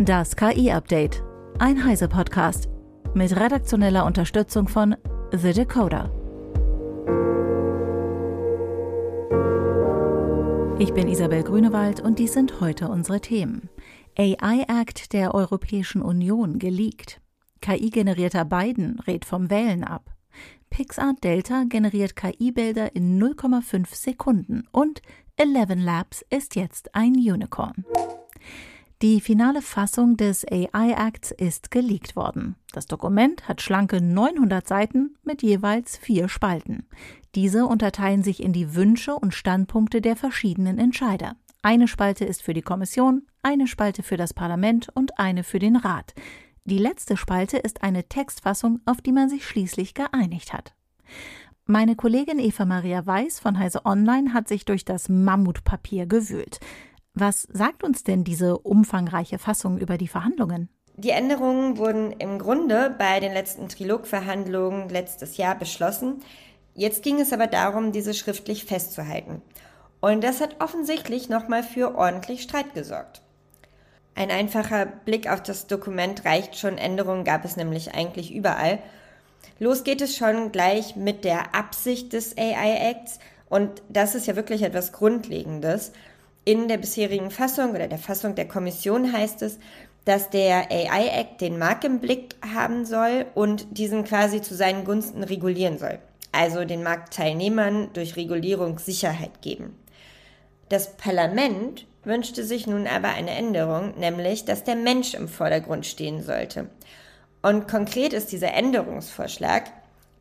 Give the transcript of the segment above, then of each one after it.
Das KI-Update. Ein Heise-Podcast. Mit redaktioneller Unterstützung von The Decoder. Ich bin Isabel Grünewald und dies sind heute unsere Themen. AI Act der Europäischen Union geleakt. KI-generierter Biden rät vom Wählen ab. Pixar Delta generiert KI-Bilder in 0,5 Sekunden und Eleven Labs ist jetzt ein Unicorn. Die finale Fassung des AI Acts ist geleakt worden. Das Dokument hat schlanke 900 Seiten mit jeweils vier Spalten. Diese unterteilen sich in die Wünsche und Standpunkte der verschiedenen Entscheider. Eine Spalte ist für die Kommission, eine Spalte für das Parlament und eine für den Rat. Die letzte Spalte ist eine Textfassung, auf die man sich schließlich geeinigt hat. Meine Kollegin Eva Maria Weiß von Heise Online hat sich durch das Mammutpapier gewühlt. Was sagt uns denn diese umfangreiche Fassung über die Verhandlungen? Die Änderungen wurden im Grunde bei den letzten Trilogverhandlungen letztes Jahr beschlossen. Jetzt ging es aber darum, diese schriftlich festzuhalten. Und das hat offensichtlich nochmal für ordentlich Streit gesorgt. Ein einfacher Blick auf das Dokument reicht schon, Änderungen gab es nämlich eigentlich überall. Los geht es schon gleich mit der Absicht des AI Acts und das ist ja wirklich etwas Grundlegendes. In der bisherigen Fassung oder der Fassung der Kommission heißt es, dass der AI Act den Markt im Blick haben soll und diesen quasi zu seinen Gunsten regulieren soll. Also den Marktteilnehmern durch Regulierung Sicherheit geben. Das Parlament wünschte sich nun aber eine Änderung, nämlich dass der Mensch im Vordergrund stehen sollte. Und konkret ist dieser Änderungsvorschlag,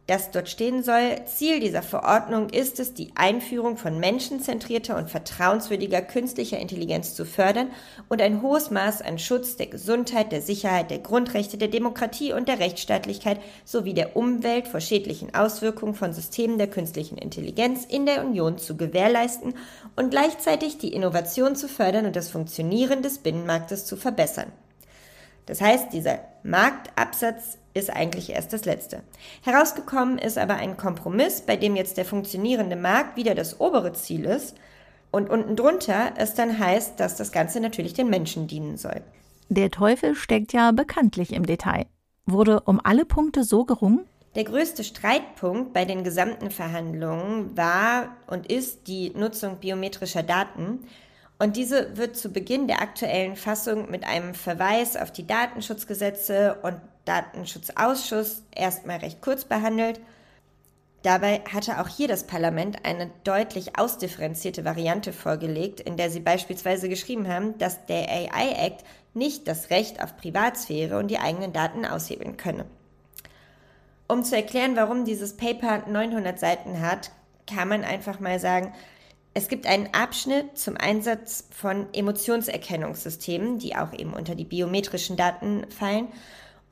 das dort stehen soll, Ziel dieser Verordnung ist es, die Einführung von menschenzentrierter und vertrauenswürdiger künstlicher Intelligenz zu fördern und ein hohes Maß an Schutz der Gesundheit, der Sicherheit, der Grundrechte, der Demokratie und der Rechtsstaatlichkeit sowie der Umwelt vor schädlichen Auswirkungen von Systemen der künstlichen Intelligenz in der Union zu gewährleisten und gleichzeitig die Innovation zu fördern und das Funktionieren des Binnenmarktes zu verbessern. Das heißt, dieser Marktabsatz ist eigentlich erst das Letzte. Herausgekommen ist aber ein Kompromiss, bei dem jetzt der funktionierende Markt wieder das obere Ziel ist und unten drunter es dann heißt, dass das Ganze natürlich den Menschen dienen soll. Der Teufel steckt ja bekanntlich im Detail. Wurde um alle Punkte so gerungen? Der größte Streitpunkt bei den gesamten Verhandlungen war und ist die Nutzung biometrischer Daten. Und diese wird zu Beginn der aktuellen Fassung mit einem Verweis auf die Datenschutzgesetze und Datenschutzausschuss erstmal recht kurz behandelt. Dabei hatte auch hier das Parlament eine deutlich ausdifferenzierte Variante vorgelegt, in der sie beispielsweise geschrieben haben, dass der AI Act nicht das Recht auf Privatsphäre und die eigenen Daten aushebeln könne. Um zu erklären, warum dieses Paper 900 Seiten hat, kann man einfach mal sagen, es gibt einen Abschnitt zum Einsatz von Emotionserkennungssystemen, die auch eben unter die biometrischen Daten fallen.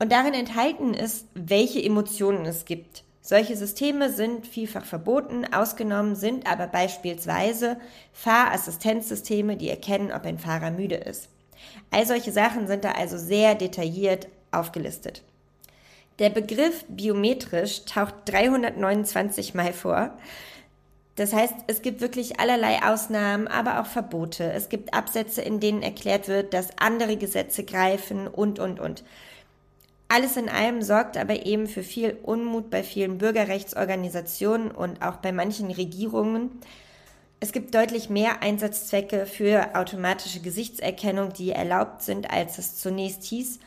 Und darin enthalten ist, welche Emotionen es gibt. Solche Systeme sind vielfach verboten, ausgenommen sind aber beispielsweise Fahrassistenzsysteme, die erkennen, ob ein Fahrer müde ist. All solche Sachen sind da also sehr detailliert aufgelistet. Der Begriff biometrisch taucht 329 Mal vor. Das heißt, es gibt wirklich allerlei Ausnahmen, aber auch Verbote. Es gibt Absätze, in denen erklärt wird, dass andere Gesetze greifen und, und, und. Alles in allem sorgt aber eben für viel Unmut bei vielen Bürgerrechtsorganisationen und auch bei manchen Regierungen. Es gibt deutlich mehr Einsatzzwecke für automatische Gesichtserkennung, die erlaubt sind, als es zunächst hieß.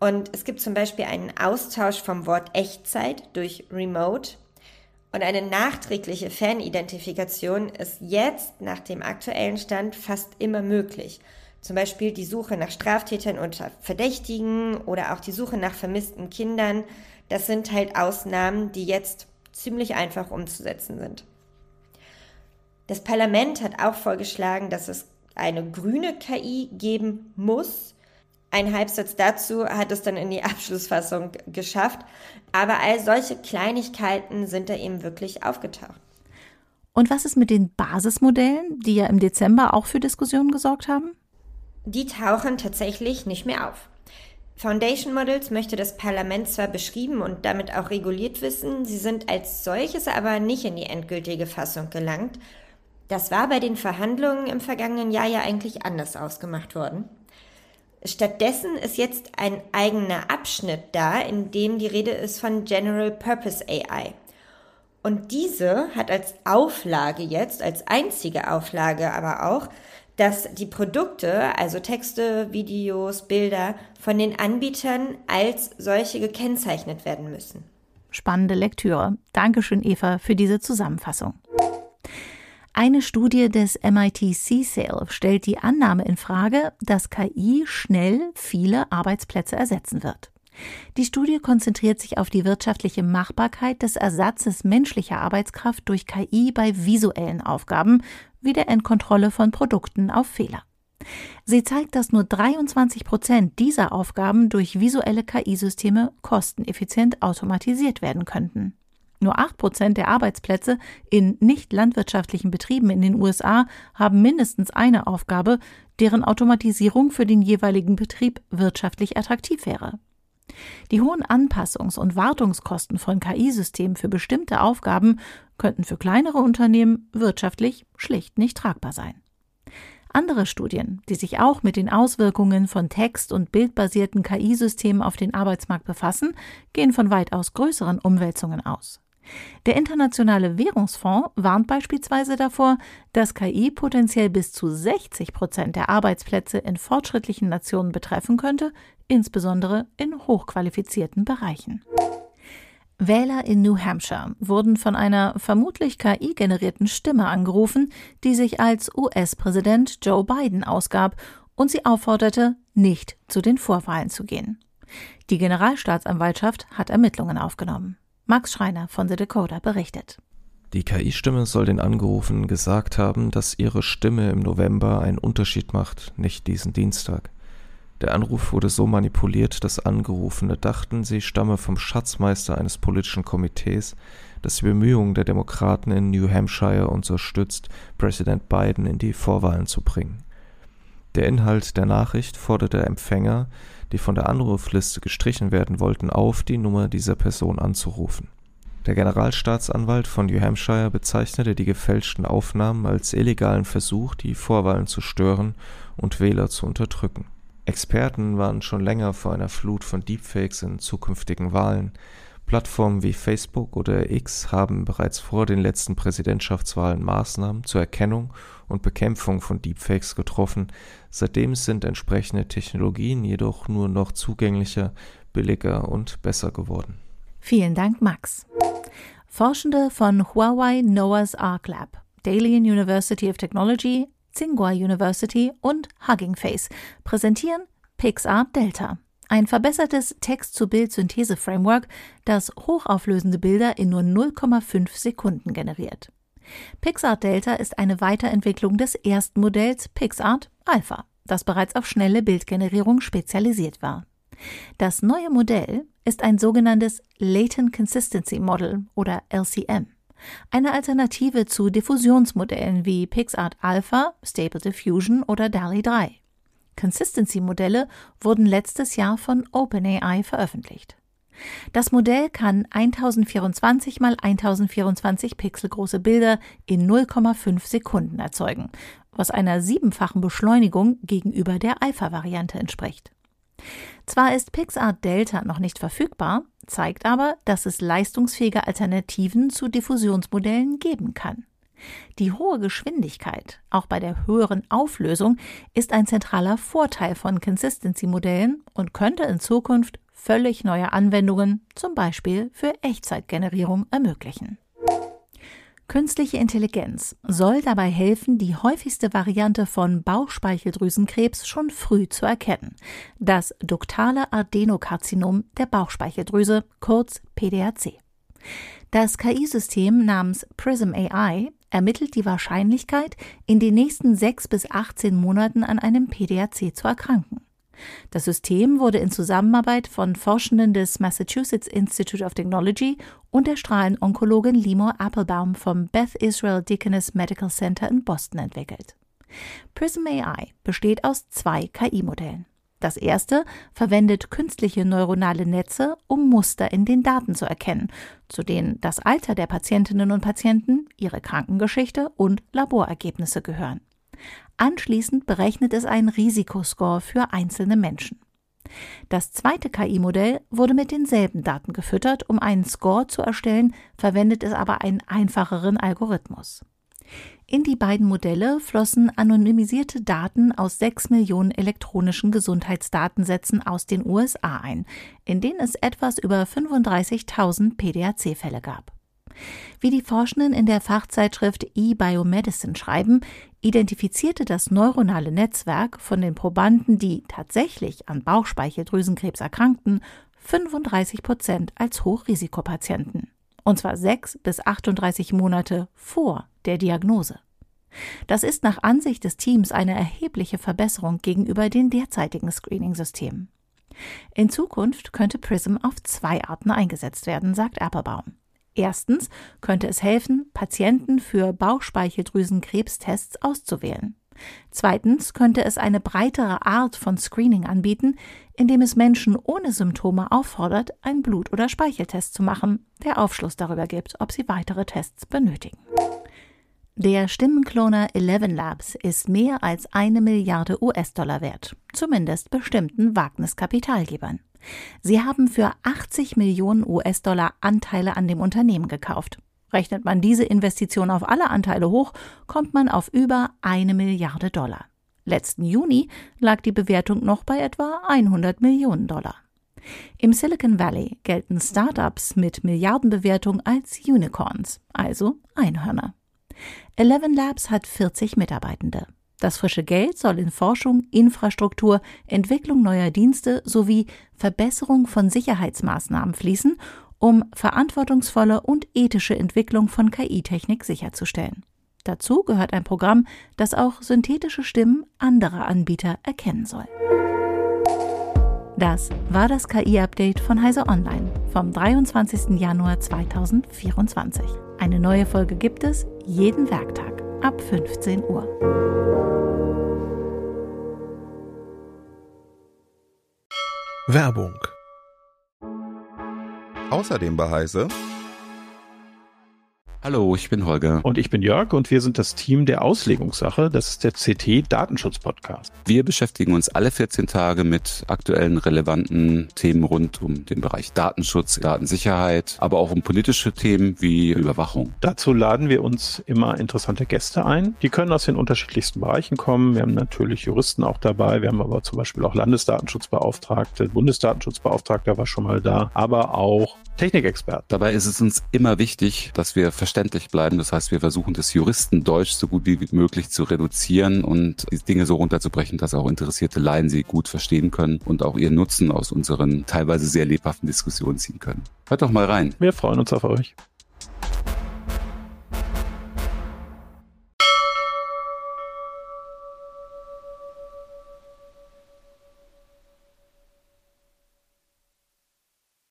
Und es gibt zum Beispiel einen Austausch vom Wort Echtzeit durch Remote. Und eine nachträgliche Fanidentifikation ist jetzt nach dem aktuellen Stand fast immer möglich. Zum Beispiel die Suche nach Straftätern unter Verdächtigen oder auch die Suche nach vermissten Kindern. Das sind halt Ausnahmen, die jetzt ziemlich einfach umzusetzen sind. Das Parlament hat auch vorgeschlagen, dass es eine grüne KI geben muss. Ein Halbsatz dazu hat es dann in die Abschlussfassung geschafft. Aber all solche Kleinigkeiten sind da eben wirklich aufgetaucht. Und was ist mit den Basismodellen, die ja im Dezember auch für Diskussionen gesorgt haben? die tauchen tatsächlich nicht mehr auf. Foundation Models möchte das Parlament zwar beschrieben und damit auch reguliert wissen, sie sind als solches aber nicht in die endgültige Fassung gelangt. Das war bei den Verhandlungen im vergangenen Jahr ja eigentlich anders ausgemacht worden. Stattdessen ist jetzt ein eigener Abschnitt da, in dem die Rede ist von General Purpose AI. Und diese hat als Auflage jetzt, als einzige Auflage aber auch, dass die Produkte, also Texte, Videos, Bilder, von den Anbietern als solche gekennzeichnet werden müssen. Spannende Lektüre. Dankeschön, Eva, für diese Zusammenfassung. Eine Studie des MIT CSAIL stellt die Annahme in Frage, dass KI schnell viele Arbeitsplätze ersetzen wird. Die Studie konzentriert sich auf die wirtschaftliche Machbarkeit des Ersatzes menschlicher Arbeitskraft durch KI bei visuellen Aufgaben, wie der Endkontrolle von Produkten auf Fehler. Sie zeigt, dass nur 23 Prozent dieser Aufgaben durch visuelle KI-Systeme kosteneffizient automatisiert werden könnten. Nur 8 Prozent der Arbeitsplätze in nicht landwirtschaftlichen Betrieben in den USA haben mindestens eine Aufgabe, deren Automatisierung für den jeweiligen Betrieb wirtschaftlich attraktiv wäre. Die hohen Anpassungs- und Wartungskosten von KI-Systemen für bestimmte Aufgaben könnten für kleinere Unternehmen wirtschaftlich schlicht nicht tragbar sein. Andere Studien, die sich auch mit den Auswirkungen von text- und bildbasierten KI-Systemen auf den Arbeitsmarkt befassen, gehen von weitaus größeren Umwälzungen aus. Der Internationale Währungsfonds warnt beispielsweise davor, dass KI potenziell bis zu 60 Prozent der Arbeitsplätze in fortschrittlichen Nationen betreffen könnte, insbesondere in hochqualifizierten Bereichen. Wähler in New Hampshire wurden von einer vermutlich KI-generierten Stimme angerufen, die sich als US-Präsident Joe Biden ausgab und sie aufforderte, nicht zu den Vorwahlen zu gehen. Die Generalstaatsanwaltschaft hat Ermittlungen aufgenommen. Max Schreiner von The Dakota berichtet. Die KI-Stimme soll den Angerufenen gesagt haben, dass ihre Stimme im November einen Unterschied macht, nicht diesen Dienstag. Der Anruf wurde so manipuliert, dass Angerufene dachten, sie stamme vom Schatzmeister eines politischen Komitees, das die Bemühungen der Demokraten in New Hampshire unterstützt, Präsident Biden in die Vorwahlen zu bringen. Der Inhalt der Nachricht forderte Empfänger, die von der Anrufliste gestrichen werden wollten, auf, die Nummer dieser Person anzurufen. Der Generalstaatsanwalt von New Hampshire bezeichnete die gefälschten Aufnahmen als illegalen Versuch, die Vorwahlen zu stören und Wähler zu unterdrücken. Experten waren schon länger vor einer Flut von Deepfakes in zukünftigen Wahlen. Plattformen wie Facebook oder X haben bereits vor den letzten Präsidentschaftswahlen Maßnahmen zur Erkennung und Bekämpfung von Deepfakes getroffen. Seitdem sind entsprechende Technologien jedoch nur noch zugänglicher, billiger und besser geworden. Vielen Dank, Max. Forschende von Huawei Noah's Ark Lab, Dalian University of Technology, Tsinghua University und Hugging Face präsentieren PixArt Delta, ein verbessertes Text-zu-Bild-Synthese-Framework, das hochauflösende Bilder in nur 0,5 Sekunden generiert. PixArt Delta ist eine Weiterentwicklung des ersten Modells PixArt Alpha, das bereits auf schnelle Bildgenerierung spezialisiert war. Das neue Modell ist ein sogenanntes Latent Consistency Model oder LCM, eine Alternative zu Diffusionsmodellen wie PixArt Alpha, Stable Diffusion oder DALI 3. Consistency-Modelle wurden letztes Jahr von OpenAI veröffentlicht. Das Modell kann 1024 mal 1024 Pixel große Bilder in 0,5 Sekunden erzeugen, was einer siebenfachen Beschleunigung gegenüber der Alpha-Variante entspricht. Zwar ist PixArt Delta noch nicht verfügbar, zeigt aber, dass es leistungsfähige Alternativen zu Diffusionsmodellen geben kann. Die hohe Geschwindigkeit, auch bei der höheren Auflösung, ist ein zentraler Vorteil von Consistency-Modellen und könnte in Zukunft völlig neue Anwendungen, zum Beispiel für Echtzeitgenerierung, ermöglichen. Künstliche Intelligenz soll dabei helfen, die häufigste Variante von Bauchspeicheldrüsenkrebs schon früh zu erkennen, das duktale Adenokarzinom der Bauchspeicheldrüse, kurz PDAC. Das KI-System namens Prism AI ermittelt die Wahrscheinlichkeit, in den nächsten sechs bis 18 Monaten an einem PDAC zu erkranken. Das System wurde in Zusammenarbeit von Forschenden des Massachusetts Institute of Technology und der Strahlenonkologin Limor Applebaum vom Beth Israel Deaconess Medical Center in Boston entwickelt. Prism AI besteht aus zwei KI-Modellen. Das erste verwendet künstliche neuronale Netze, um Muster in den Daten zu erkennen, zu denen das Alter der Patientinnen und Patienten, ihre Krankengeschichte und Laborergebnisse gehören. Anschließend berechnet es einen Risikoscore für einzelne Menschen. Das zweite KI-Modell wurde mit denselben Daten gefüttert. Um einen Score zu erstellen, verwendet es aber einen einfacheren Algorithmus. In die beiden Modelle flossen anonymisierte Daten aus sechs Millionen elektronischen Gesundheitsdatensätzen aus den USA ein, in denen es etwas über 35.000 PDAC-Fälle gab. Wie die Forschenden in der Fachzeitschrift eBiomedicine schreiben, identifizierte das neuronale Netzwerk von den Probanden, die tatsächlich an Bauchspeicheldrüsenkrebs erkrankten, 35 Prozent als Hochrisikopatienten. Und zwar sechs bis 38 Monate vor der Diagnose. Das ist nach Ansicht des Teams eine erhebliche Verbesserung gegenüber den derzeitigen Screening-Systemen. In Zukunft könnte PRISM auf zwei Arten eingesetzt werden, sagt Applebaum. Erstens könnte es helfen, Patienten für Bauchspeicheldrüsenkrebstests auszuwählen. Zweitens könnte es eine breitere Art von Screening anbieten, indem es Menschen ohne Symptome auffordert, einen Blut- oder Speicheltest zu machen, der Aufschluss darüber gibt, ob sie weitere Tests benötigen. Der Stimmenkloner Eleven Labs ist mehr als eine Milliarde US-Dollar wert, zumindest bestimmten Wagniskapitalgebern. Sie haben für 80 Millionen US-Dollar Anteile an dem Unternehmen gekauft. Rechnet man diese Investition auf alle Anteile hoch, kommt man auf über eine Milliarde Dollar. Letzten Juni lag die Bewertung noch bei etwa 100 Millionen Dollar. Im Silicon Valley gelten Startups mit Milliardenbewertung als Unicorns, also Einhörner. Eleven Labs hat 40 Mitarbeitende. Das frische Geld soll in Forschung, Infrastruktur, Entwicklung neuer Dienste sowie Verbesserung von Sicherheitsmaßnahmen fließen, um verantwortungsvolle und ethische Entwicklung von KI-Technik sicherzustellen. Dazu gehört ein Programm, das auch synthetische Stimmen anderer Anbieter erkennen soll. Das war das KI-Update von Heise Online vom 23. Januar 2024. Eine neue Folge gibt es jeden Werktag ab 15 Uhr. Werbung. Außerdem bei Hallo, ich bin Holger. Und ich bin Jörg und wir sind das Team der Auslegungssache. Das ist der CT Datenschutz Podcast. Wir beschäftigen uns alle 14 Tage mit aktuellen relevanten Themen rund um den Bereich Datenschutz, Datensicherheit, aber auch um politische Themen wie Überwachung. Dazu laden wir uns immer interessante Gäste ein. Die können aus den unterschiedlichsten Bereichen kommen. Wir haben natürlich Juristen auch dabei. Wir haben aber zum Beispiel auch Landesdatenschutzbeauftragte, Bundesdatenschutzbeauftragter war schon mal da, aber auch Technikexperten. Dabei ist es uns immer wichtig, dass wir verständlich bleiben. Das heißt, wir versuchen das Juristendeutsch so gut wie möglich zu reduzieren und die Dinge so runterzubrechen, dass auch interessierte Laien sie gut verstehen können und auch ihren Nutzen aus unseren teilweise sehr lebhaften Diskussionen ziehen können. Hört doch mal rein. Wir freuen uns auf euch.